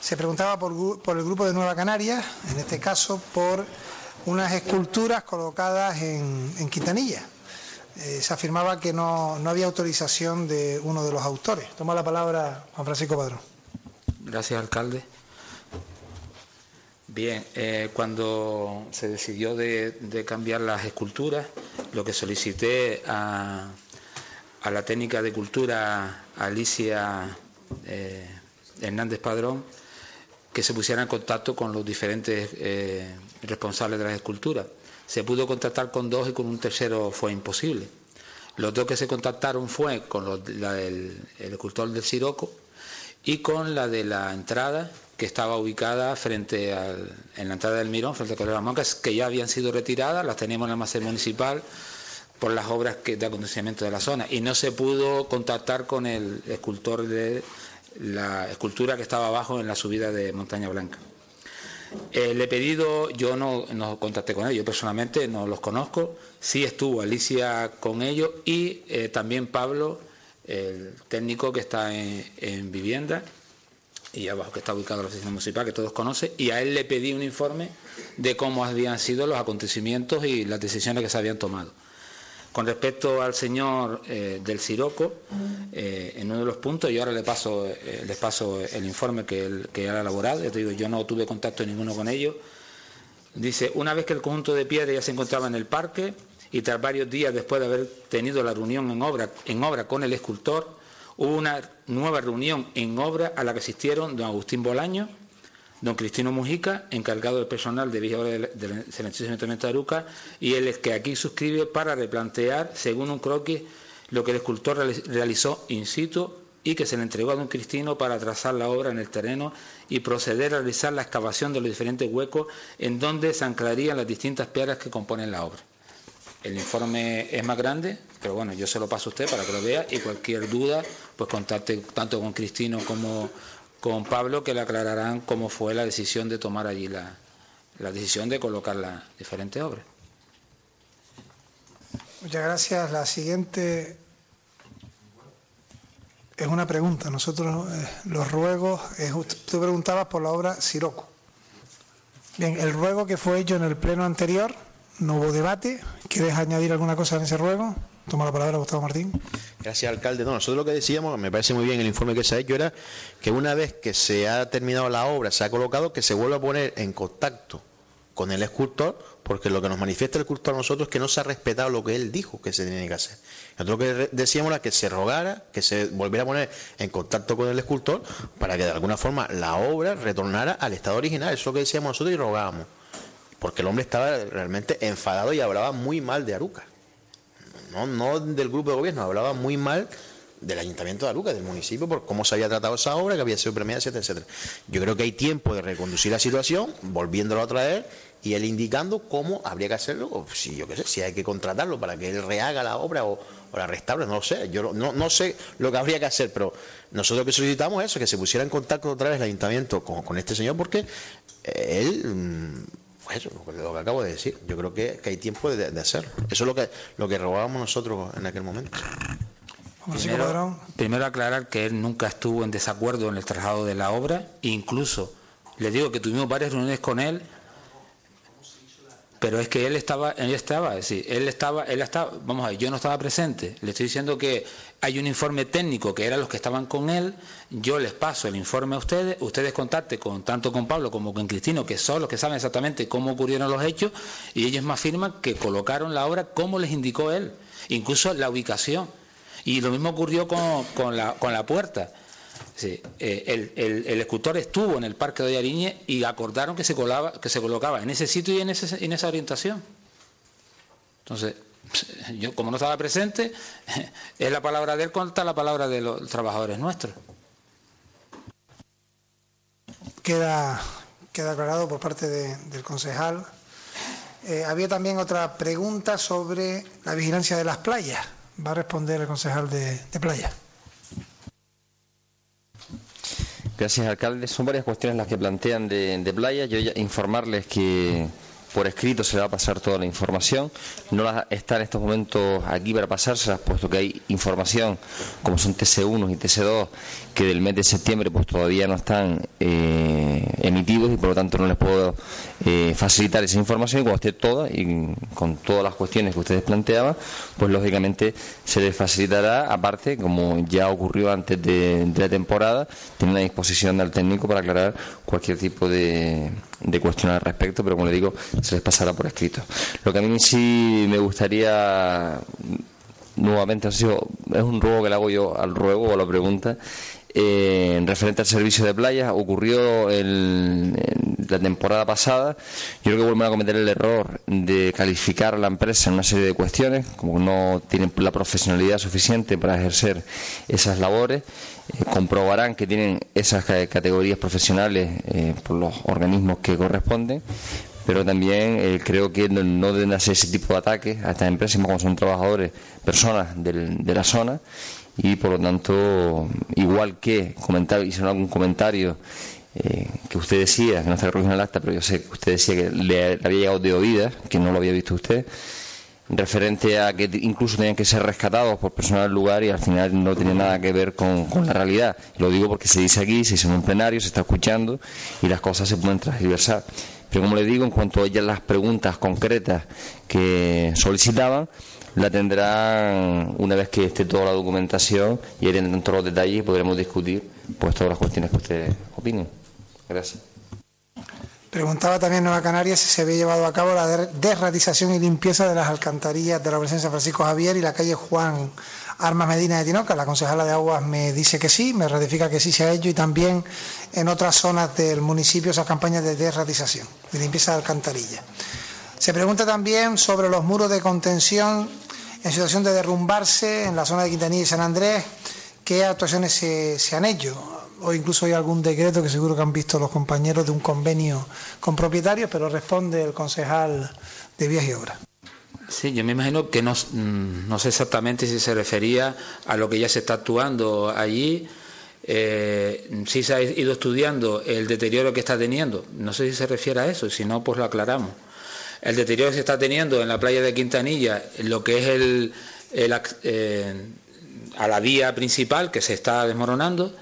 Se preguntaba por, el grupo de Nueva Canarias, en este caso por unas esculturas colocadas en, Quintanilla. Eh, se afirmaba que no, había autorización de uno de los autores. Toma la palabra Juan Francisco Padrón. Gracias, alcalde. Bien, eh, cuando se decidió de, cambiar las esculturas, lo que solicité a, la técnica de cultura Alicia eh, Hernández Padrón que se pusiera en contacto con los diferentes eh, responsables de las esculturas. Se pudo contactar con dos y con un tercero fue imposible. Los dos que se contactaron fue con la del el escultor del Siroco y con la de la entrada que estaba ubicada frente al, en la entrada del Mirón, frente a las Moncas, que ya habían sido retiradas, las teníamos en el almacén municipal por las obras de acondicionamiento de la zona y no se pudo contactar con el escultor de la escultura que estaba abajo en la subida de Montaña Blanca. Eh, le he pedido, yo no, contacté con ellos, yo personalmente no los conozco, sí estuvo Alicia con ellos y eh, también Pablo, el técnico que está en, vivienda y abajo que está ubicado la oficina municipal, que todos conocen, y a él le pedí un informe de cómo habían sido los acontecimientos y las decisiones que se habían tomado. Con respecto al señor eh, del Siroco, eh, en uno de los puntos, yo ahora le paso, eh, les paso el informe que él, que ha elaborado, digo, yo no tuve contacto ninguno con ellos, dice, una vez que el conjunto de piedra ya se encontraba en el parque y tras varios días después de haber tenido la reunión en obra, en obra con el escultor, hubo una nueva reunión en obra a la que asistieron don Agustín Bolaño, don Cristino Mujica, encargado del personal de Villa del Excelentísimo Ayuntamiento de Aruca, y es que aquí suscribe para replantear, según un croquis, lo que el escultor realizó in situ y que se le entregó a don Cristino para trazar la obra en el terreno y proceder a realizar la excavación de los diferentes huecos en donde se anclarían las distintas piedras que componen la obra. El informe es más grande, pero bueno, yo se lo paso a usted para que lo vea y cualquier duda, pues contacte tanto con Cristino como con Pablo que le aclararán cómo fue la decisión de tomar allí la, decisión de colocar las diferentes obras. Muchas gracias. La siguiente es una pregunta. Nosotros eh, los ruegos, tú preguntabas por la obra Siroco. Bien, el ruego que fue hecho en el pleno anterior, no hubo debate. ¿Quieres añadir alguna cosa en ese ruego? Toma la palabra Gustavo Martín. Gracias, alcalde. No, nosotros lo que decíamos, me parece muy bien el informe que se ha hecho, era que una vez que se ha terminado la obra, se ha colocado, que se vuelva a poner en contacto con el escultor, porque lo que nos manifiesta el escultor a nosotros es que no se ha respetado lo que él dijo que se tenía que hacer. Nosotros lo que decíamos era que se rogara, que se volviera a poner en contacto con el escultor para que de alguna forma la obra retornara al estado original. Eso es lo que decíamos nosotros y rogábamos. Porque el hombre estaba realmente enfadado y hablaba muy mal de Aruca no, del grupo de gobierno, hablaba muy mal del Ayuntamiento de Aruca, del municipio, por cómo se había tratado esa obra, que había sido premiada, etcétera, etcétera. Yo creo que hay tiempo de reconducir la situación, volviéndolo a traer y él indicando cómo habría que hacerlo, si yo qué sé, si hay que contratarlo para que él rehaga la obra o, la restaure, no lo sé. Yo no, no, sé lo que habría que hacer, pero nosotros lo que solicitamos es eso, que se pusiera en contacto otra vez el Ayuntamiento con, este señor, porque él. Pues eso, lo que acabo de decir. Yo creo que, hay tiempo de, hacerlo. Eso es lo que, lo que robábamos nosotros en aquel momento. Primero, aclarar que él nunca estuvo en desacuerdo en el traslado de la obra, incluso le digo que tuvimos varias reuniones con él pero es que él estaba, él estaba, es decir, él estaba, él estaba, vamos a ver, yo no estaba presente, le estoy diciendo que hay un informe técnico que eran los que estaban con él, yo les paso el informe a ustedes, ustedes contacten con tanto con Pablo como con Cristino, que son los que saben exactamente cómo ocurrieron los hechos, y ellos me afirman que colocaron la obra como les indicó él, incluso la ubicación. Y lo mismo ocurrió con, con, la, con la puerta. Sí, eh, el, escultor estuvo en el Parque de Ariñe y acordaron que se, colaba, que se colocaba en ese sitio y en, ese, esa orientación. Entonces, yo como no estaba presente, es la palabra de él contra la palabra de los trabajadores nuestros. queda, queda aclarado por parte del concejal. Eh, había también otra pregunta sobre la vigilancia de las playas. Va a responder el concejal de, de playa. Gracias, alcalde. Son varias cuestiones las que plantean de, de playa. Yo informarles que por escrito se le va a pasar toda la información. No está en estos momentos aquí para pasárselas, puesto que hay información, como son TC1 y TC2, que del mes de septiembre pues todavía no están eh, emitidos y por lo tanto no les puedo eh, facilitar esa información. Y cuando esté toda y con todas las cuestiones que ustedes planteaban, pues lógicamente se les facilitará, aparte, como ya ocurrió antes de, la temporada, tiene una disposición del técnico para aclarar cualquier tipo de, de cuestión al respecto, pero como le digo, se les pasará por escrito. Lo que a mí sí me gustaría, nuevamente, es un ruego que le hago yo al ruego o a la pregunta, eh, en referente al servicio de playa, ocurrió en la temporada pasada. Yo creo que vuelven a cometer el error de calificar a la empresa en una serie de cuestiones, como no tienen la profesionalidad suficiente para ejercer esas labores. Eh, comprobarán que tienen esas categorías profesionales eh, por los organismos que corresponden, pero también eh, creo que no, deben hacer ese tipo de ataques a estas empresas, como son trabajadores, personas de la zona, y por lo tanto, igual que comentar, hicieron algún comentario eh, que usted decía, que no está recogido en el acta, pero yo sé que usted decía que le, había llegado de oídas, que no lo había visto usted, referente a que incluso tenían que ser rescatados por personal del lugar y al final no tiene nada que ver con, la realidad. Lo digo porque se dice aquí, se dice en un plenario, se está escuchando y las cosas se pueden transversar. Pero como le digo, en cuanto a ellas las preguntas concretas que solicitaban, la tendrán una vez que esté toda la documentación y en todos los detalles y podremos discutir pues todas las cuestiones que ustedes opinen. Gracias. Preguntaba también Nueva Canarias si se había llevado a cabo la desratización y limpieza de las alcantarillas de la presencia Francisco Javier y la calle Juan Armas Medina de Tinoca. La concejala de Aguas me dice que sí, me ratifica que sí se ha hecho y también en otras zonas del municipio esas campañas de desratización y limpieza de alcantarillas. Se pregunta también sobre los muros de contención en situación de derrumbarse en la zona de Quintanilla y San Andrés, qué actuaciones se, han hecho. O incluso hay algún decreto que seguro que han visto los compañeros de un convenio con propietarios, pero responde el concejal de Vías y Obras. Sí, yo me imagino que no, mm, no sé exactamente si se refería a lo que ya se está actuando allí. Eh, si se ha ido estudiando el deterioro que está teniendo. No sé si se refiere a eso, si no, pues lo aclaramos el deterioro que se está teniendo en la playa de Quintanilla, lo que es el, eh, a la vía principal que se está desmoronando.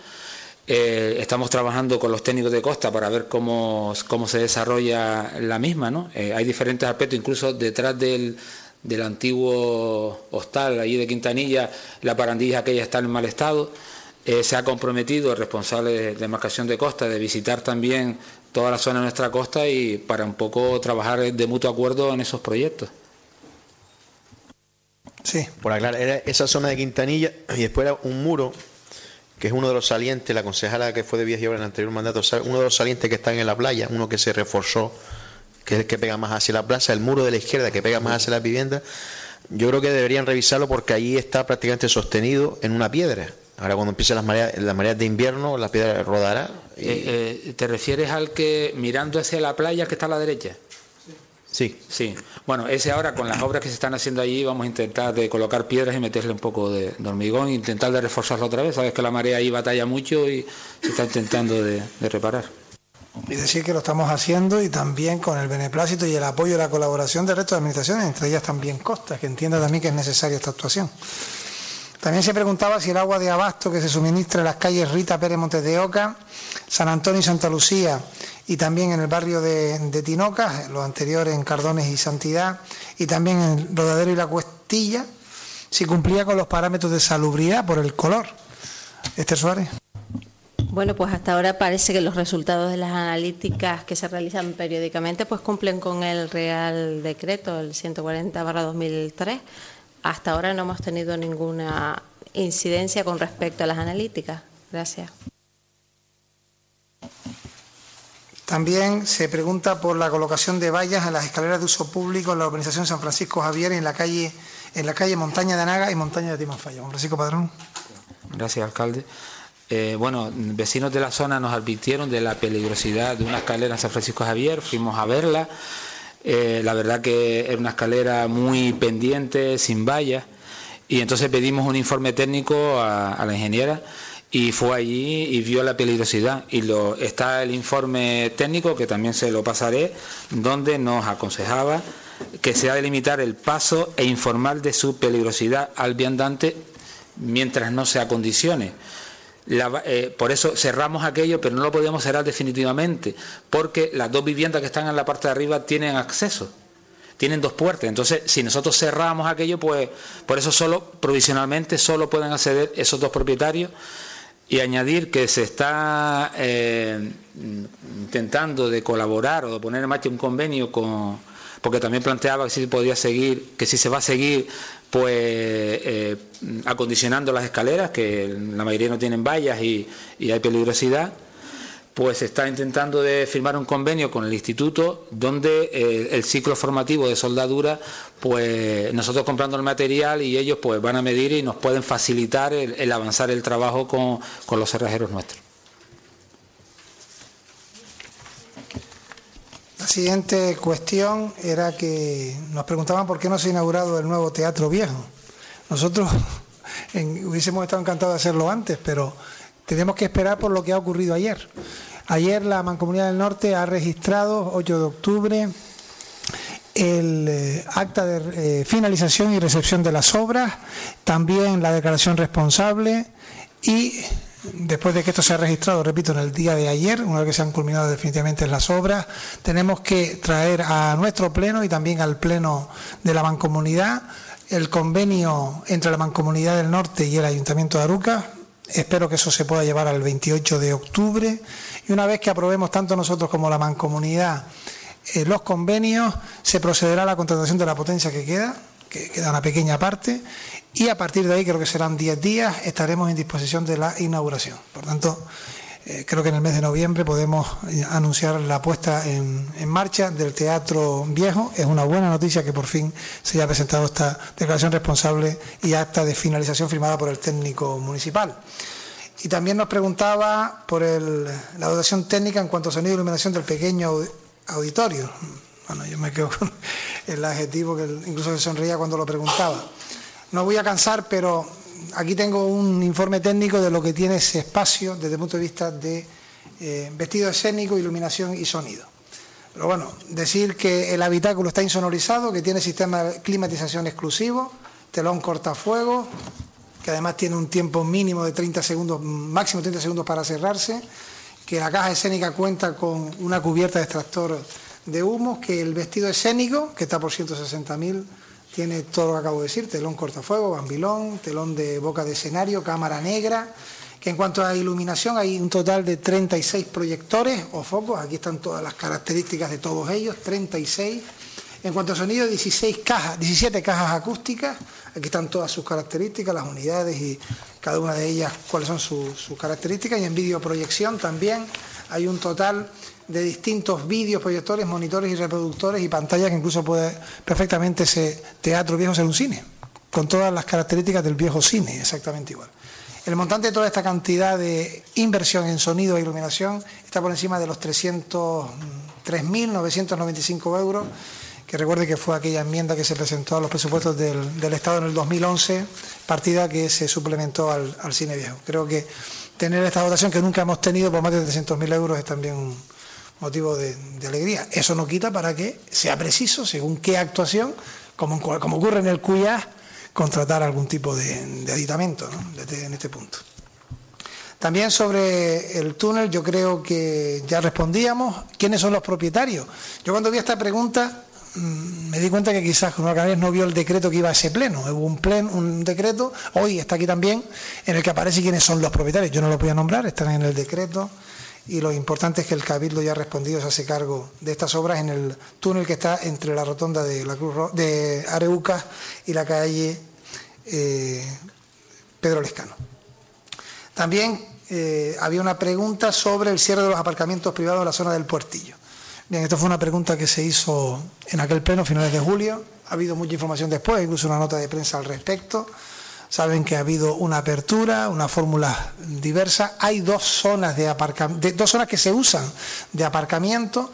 Eh, estamos trabajando con los técnicos de costa para ver cómo, cómo se desarrolla la misma. ¿no? Eh, hay diferentes aspectos, incluso detrás del, del antiguo hostal allí de Quintanilla, la parandilla aquella está en mal estado. se ha comprometido el responsable de demarcación de costa de visitar también toda la zona de nuestra costa y para un poco trabajar de mutuo acuerdo en esos proyectos. Sí. Por aclarar, era esa zona de Quintanilla y después era un muro que es uno de los salientes, la concejala que fue de Vías y en el anterior mandato, uno de los salientes que están en la playa, uno que se reforzó, que es el que pega más hacia la plaza, el muro de la izquierda que pega más hacia la vivienda, yo creo que deberían revisarlo porque ahí está prácticamente sostenido en una piedra. Ahora cuando empiecen las mareas, las mareas de invierno, la piedra rodará. Eh, eh, ¿Te refieres al que mirando hacia la playa que está a la derecha? Sí. Sí. Bueno, ese ahora con las obras que se están haciendo allí vamos a intentar de colocar piedras y meterle un poco de, hormigón e intentar de reforzarlo otra vez. Sabes que la marea ahí batalla mucho y se está intentando de, de reparar. Y decir que lo estamos haciendo y también con el beneplácito y el apoyo y la colaboración del resto de administraciones, entre ellas también Costa, que entienda también que es necesaria esta actuación. También se preguntaba si el agua de abasto que se suministra en las calles Rita Pérez Montes de Oca, San Antonio y Santa Lucía y también en el barrio de, Tinoca, los anteriores en Cardones y Santidad, y también en Rodadero y La Cuestilla, si cumplía con los parámetros de salubridad por el color. Esther Suárez. Bueno, pues hasta ahora parece que los resultados de las analíticas que se realizan periódicamente pues cumplen con el Real Decreto, el 140-2003 hasta ahora no hemos tenido ninguna incidencia con respecto a las analíticas. Gracias. También se pregunta por la colocación de vallas en las escaleras de uso público en la urbanización San Francisco Javier en la calle en la calle Montaña de Anaga y Montaña de Timanfaya. Juan Francisco Padrón. Gracias, alcalde. eh, bueno, vecinos de la zona nos advirtieron de la peligrosidad de una escalera en San Francisco Javier, fuimos a verla. Eh, la verdad que era una escalera muy pendiente, sin vallas, y entonces pedimos un informe técnico a, la ingeniera y fue allí y vio la peligrosidad. Y lo, está el informe técnico, que también se lo pasaré, donde nos aconsejaba que se ha de limitar el paso e informar de su peligrosidad al viandante mientras no se acondicione. Eh, por eso cerramos aquello, pero no lo podíamos cerrar definitivamente, porque las dos viviendas que están en la parte de arriba tienen acceso, tienen dos puertas. Entonces, si nosotros cerramos aquello, pues por eso solo, provisionalmente, solo pueden acceder esos dos propietarios. Y añadir que se está eh, intentando de colaborar o de poner en marcha un convenio con, porque también planteaba que si podía seguir, que si se va a seguir pues eh, acondicionando las escaleras, que la mayoría no tienen vallas y, hay peligrosidad, pues está intentando de firmar un convenio con el instituto donde eh, el ciclo formativo de soldadura, pues nosotros comprando el material y ellos pues van a medir y nos pueden facilitar el, avanzar el trabajo con, con los cerrajeros nuestros. La siguiente cuestión era que nos preguntaban por qué no se ha inaugurado el nuevo Teatro Viejo. Nosotros hubiésemos estado encantados de hacerlo antes, pero tenemos que esperar por lo que ha ocurrido ayer. Ayer la Mancomunidad del Norte ha registrado, 8 de octubre, el eh, acta de eh, finalización y recepción de las obras, también la declaración responsable y después de que esto se ha registrado, repito, en el día de ayer, una vez que se han culminado definitivamente las obras, tenemos que traer a nuestro pleno y también al pleno de la mancomunidad el convenio entre la mancomunidad del norte y el ayuntamiento de Aruca. Espero que eso se pueda llevar al 28 de octubre y una vez que aprobemos tanto nosotros como la mancomunidad eh, los convenios, se procederá a la contratación de la potencia que queda que queda una pequeña parte, y a partir de ahí, creo que serán 10 días, estaremos en disposición de la inauguración. Por tanto, eh, creo que en el mes de noviembre podemos eh, anunciar la puesta en, marcha del Teatro Viejo. Es una buena noticia que por fin se haya presentado esta declaración responsable y acta de finalización firmada por el técnico municipal. Y también nos preguntaba por la dotación técnica en cuanto a sonido y iluminación del pequeño auditorio. Bueno, yo me quedo con el adjetivo que incluso se sonreía cuando lo preguntaba. No voy a cansar, pero aquí tengo un informe técnico de lo que tiene ese espacio desde el punto de vista de eh, vestido escénico, iluminación y sonido. Pero bueno, decir que el habitáculo está insonorizado, que tiene sistema de climatización exclusivo, telón cortafuego, que además tiene un tiempo mínimo de 30 segundos, máximo 30 segundos para cerrarse, que la caja escénica cuenta con una cubierta de extractor de humos, que el vestido escénico, que está por 160.000, tiene todo lo que acabo de decir, telón cortafuego, bambilón, telón de boca de escenario, cámara negra, que en cuanto a iluminación hay un total de 36 proyectores o focos, aquí están todas las características de todos ellos, 36. En cuanto a sonido, 16 cajas, 17 cajas acústicas, aquí están todas sus características, las unidades y cada una de ellas cuáles son sus, sus características, y en videoproyección también hay un total de distintos vídeos, proyectores, monitores y reproductores y pantallas que incluso puede perfectamente ese teatro viejo ser un cine, con todas las características del viejo cine, exactamente igual. El montante de toda esta cantidad de inversión en sonido e iluminación está por encima de los 303.995 euros, que recuerde que fue aquella enmienda que se presentó a los presupuestos del, Estado en el 2011, partida que se suplementó al, al cine viejo. Creo que tener esta dotación que nunca hemos tenido por más de 300.000 euros es también un, motivo de, alegría. Eso no quita para que sea preciso, según qué actuación, como, como ocurre en el CUIA, contratar algún tipo de, aditamento este, en este punto. También sobre el túnel, yo creo que ya respondíamos. ¿Quiénes son los propietarios? Yo cuando vi esta pregunta me di cuenta que quizás Juan Canarias no vio el decreto que iba a ese pleno. Hubo un, pleno, un decreto, hoy está aquí también, en el que aparece quiénes son los propietarios. Yo no los voy a nombrar, están en el decreto y lo importante es que el Cabildo ya ha respondido, se hace cargo de estas obras en el túnel que está entre la rotonda de la Cruz de Areuca y la calle eh, Pedro Lescano. También eh, había una pregunta sobre el cierre de los aparcamientos privados en la zona del puertillo. Bien, esto fue una pregunta que se hizo en aquel pleno, finales de julio. Ha habido mucha información después, incluso una nota de prensa al respecto saben que ha habido una apertura, una fórmula diversa. Hay dos zonas de aparcamiento, dos zonas que se usan de aparcamiento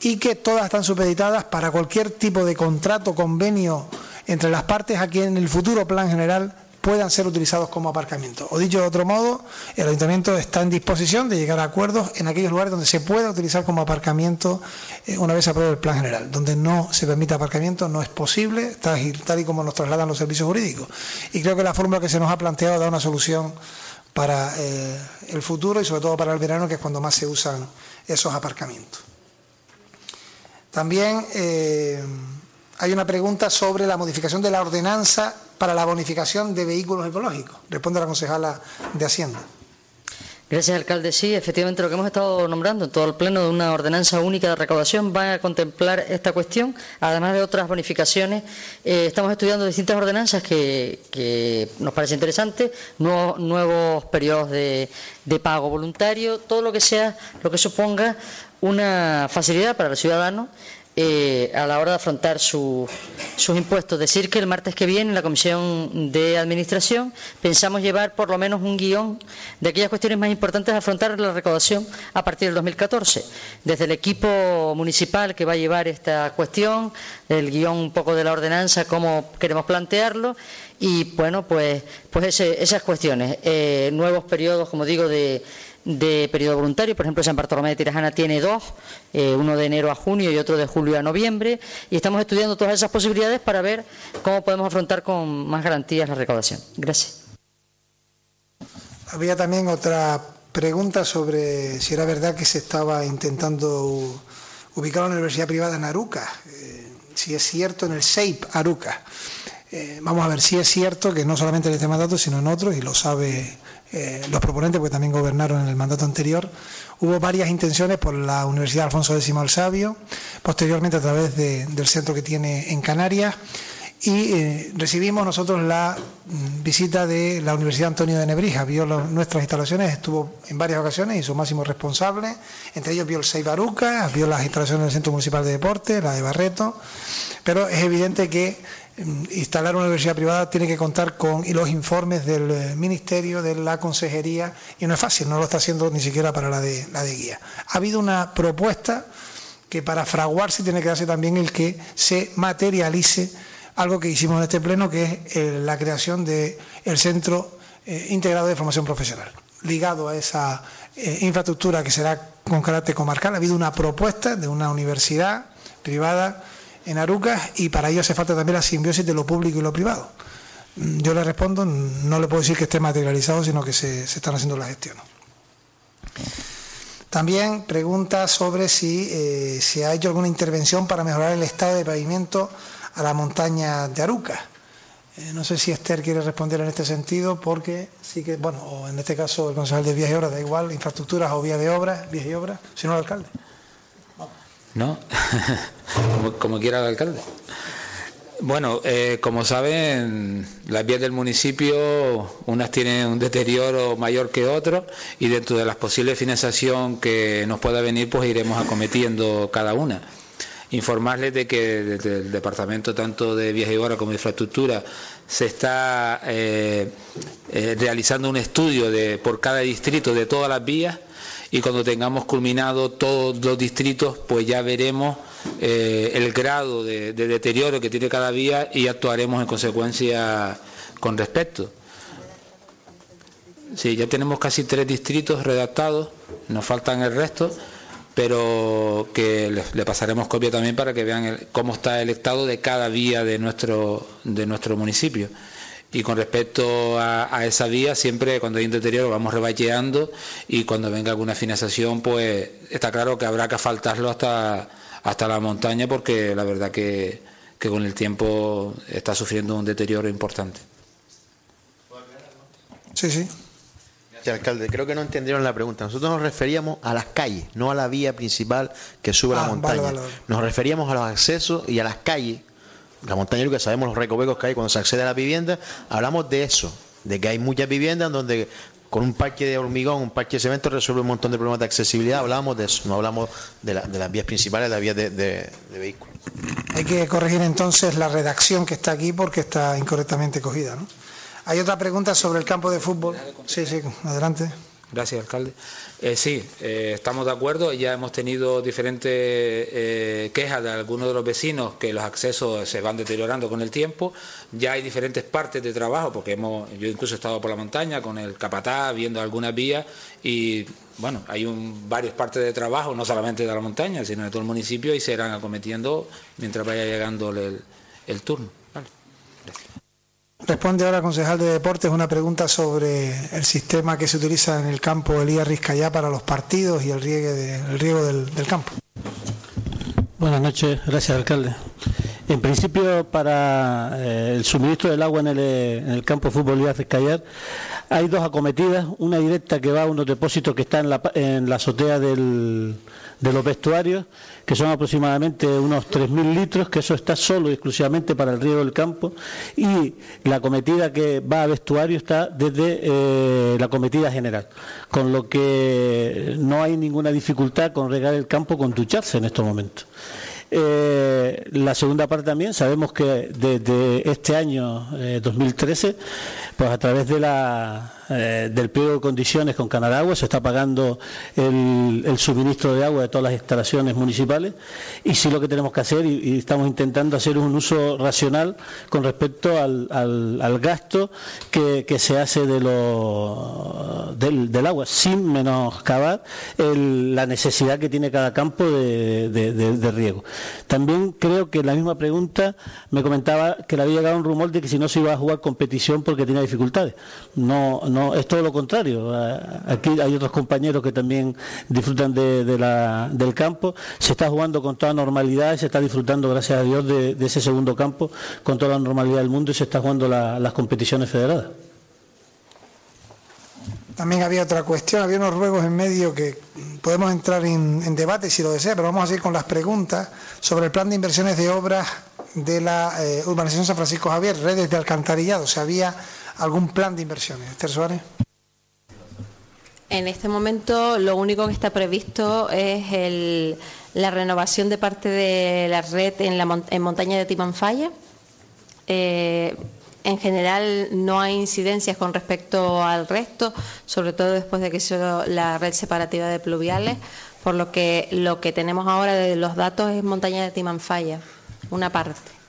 y que todas están supeditadas para cualquier tipo de contrato, convenio entre las partes aquí en el futuro plan general puedan ser utilizados como aparcamiento. O dicho de otro modo, el ayuntamiento está en disposición de llegar a acuerdos en aquellos lugares donde se pueda utilizar como aparcamiento eh, una vez apruebe el plan general. Donde no se permita aparcamiento no es posible, tal y, como nos trasladan los servicios jurídicos. Y creo que la fórmula que se nos ha planteado da una solución para eh, el futuro y sobre todo para el verano, que es cuando más se usan esos aparcamientos. También eh, hay una pregunta sobre la modificación de la ordenanza para la bonificación de vehículos ecológicos. Responde la concejala de Hacienda. Gracias, alcalde. Sí, efectivamente, lo que hemos estado nombrando en todo el pleno de una ordenanza única de recaudación va a contemplar esta cuestión, además de otras bonificaciones. Eh, estamos estudiando distintas ordenanzas que, nos parece interesante, nuevos, nuevos periodos de, de, pago voluntario, todo lo que sea, lo que suponga una facilidad para el ciudadano eh, a la hora de afrontar sus impuestos. Decir que el martes que viene en la Comisión de Administración pensamos llevar por lo menos un guion de aquellas cuestiones más importantes a afrontar la recaudación a partir del 2014. Desde el equipo municipal que va a llevar esta cuestión, el guion un poco de la ordenanza, cómo queremos plantearlo y bueno, pues, pues esas cuestiones. Eh, nuevos periodos, como digo, de de periodo voluntario. Por ejemplo, San Bartolomé de Tirajana tiene dos, eh, uno de enero a junio y otro de julio a noviembre, y estamos estudiando todas esas posibilidades para ver cómo podemos afrontar con más garantías la recaudación. Gracias. Había también otra pregunta sobre si era verdad que se estaba intentando ubicar una universidad privada en Aruca, eh, si es cierto en el SEIP Aruca. Eh, vamos a ver si es cierto que no solamente en este mandato, sino en otros, y lo sabe eh, los proponentes, porque también gobernaron en el mandato anterior, hubo varias intenciones por la Universidad Alfonso X el Sabio, posteriormente a través del centro que tiene en Canarias, y eh, recibimos nosotros la mm, visita de la Universidad Antonio de Nebrija, vio nuestras instalaciones, estuvo en varias ocasiones y su máximo responsable, entre ellos vio el Seibaruca, Baruca, vio las instalaciones del Centro Municipal de Deporte, la de Barreto, pero es evidente que instalar una universidad privada tiene que contar con los informes del eh, Ministerio, de la Consejería, y no es fácil, no lo está haciendo ni siquiera para la de, la de guía. Ha habido una propuesta que para fraguarse tiene que darse también el que se materialice algo que hicimos en este pleno, que es eh, la creación del Centro eh, Integrado de Formación Profesional. Ligado a esa infraestructura que será con carácter comarcal, ha habido una propuesta de una universidad privada en Arucas y para ello hace falta también la simbiosis de lo público y lo privado. Mm, yo le respondo, no le puedo decir que esté materializado, sino que se, están haciendo las gestiones. También pregunta sobre si eh, se ha hecho alguna intervención para mejorar el estado de pavimento a la montaña de Arucas. Eh, no sé si Esther quiere responder en este sentido, porque sí que, bueno, o en este caso el concejal de vías y obras, da igual, infraestructuras o vías de obras, vías y obras, sino el alcalde. ¿No? como, quiera el alcalde. Bueno, eh, como saben, las vías del municipio, unas tienen un deterioro mayor que otros y dentro de las posibles financiación que nos pueda venir, pues iremos acometiendo cada una. Informarles de que desde el Departamento tanto de Vías y Obras como de Infraestructura se está eh, eh, realizando un estudio de, por cada distrito de todas las vías y cuando tengamos culminado todos los distritos, pues ya veremos eh, el grado de, deterioro que tiene cada vía y actuaremos en consecuencia con respecto. Sí, ya tenemos casi tres distritos redactados, nos faltan el resto, pero que le, pasaremos copia también para que vean cómo está el estado de cada vía de nuestro, de nuestro municipio y con respecto a, esa vía, siempre cuando hay un deterioro vamos rebacheando y cuando venga alguna financiación, pues está claro que habrá que asfaltarlo hasta, hasta la montaña porque la verdad que, con el tiempo está sufriendo un deterioro importante. Sí, sí. Gracias, alcalde. Creo que no entendieron la pregunta. Nosotros nos referíamos a las calles, no a la vía principal que sube a la ah, montaña. Nos referíamos a los accesos y a las calles la montaña que sabemos los recovecos que hay cuando se accede a la vivienda, hablamos de eso, de que hay muchas viviendas donde con un parque de hormigón, un parque de cemento resuelve un montón de problemas de accesibilidad, hablamos de eso, no hablamos de, las vías principales, de las vías de, vehículos. Hay que corregir entonces la redacción que está aquí porque está incorrectamente cogida. ¿no? Hay otra pregunta sobre el campo de fútbol. Sí, sí, adelante. Gracias, alcalde. Eh, sí, eh, estamos de acuerdo. Ya hemos tenido diferentes eh, quejas de algunos de los vecinos que los accesos se van deteriorando con el tiempo. Ya hay diferentes partes de trabajo, porque hemos, yo incluso he estado por la montaña con el capatá viendo algunas vías y bueno, hay varias partes de trabajo, no solamente de la montaña, sino de todo el municipio y se irán acometiendo mientras vaya llegando el, turno. Responde ahora, concejal de Deportes, una pregunta sobre el sistema que se utiliza en el campo Elías Rizcayá para los partidos y el, riego del, campo. Buenas noches, gracias, alcalde. En principio, para eh, el suministro del agua en el, campo de fútbol Elías Rizcayá hay dos acometidas, una directa que va a unos depósitos que están en la, azotea de los vestuarios, que son aproximadamente unos 3.000 litros, que eso está solo y exclusivamente para el riego del campo, y la cometida que va a vestuario está desde eh, la cometida general, con lo que no hay ninguna dificultad con regar el campo con ducharse en estos momentos. Eh, la segunda parte también, sabemos que desde este año 2013, eh, pues a través de la eh, del pliego de condiciones con Canadagua, se está pagando el, suministro de agua de todas las instalaciones municipales y sí lo que tenemos que hacer y, estamos intentando hacer un uso racional con respecto al, al, gasto que, se hace de lo, del, agua, sin menoscabar la necesidad que tiene cada campo de, de, riego. También creo que la misma pregunta me comentaba que le había llegado un rumor de que si no se iba a jugar competición porque tenía dificultades. No, no, es todo lo contrario. Aquí hay otros compañeros que también disfrutan de, del campo. Se está jugando con toda normalidad y se está disfrutando, gracias a Dios, de, ese segundo campo con toda la normalidad del mundo y se está jugando las competiciones federadas. También había otra cuestión, había unos ruegos en medio que podemos entrar en, debate si lo desea, pero vamos a seguir con las preguntas sobre el plan de inversiones de obras de la eh, urbanización San Francisco Javier, redes de alcantarillado. ¿Se había algún plan de inversiones. Esther. En este momento lo único que está previsto es la renovación de parte de la red en, la, montaña de Timanfaya. Eh, en general no hay incidencias con respecto al resto, sobre todo después de que se la red separativa de pluviales, por lo que lo que tenemos ahora de los datos es montaña de Timanfaya, una parte.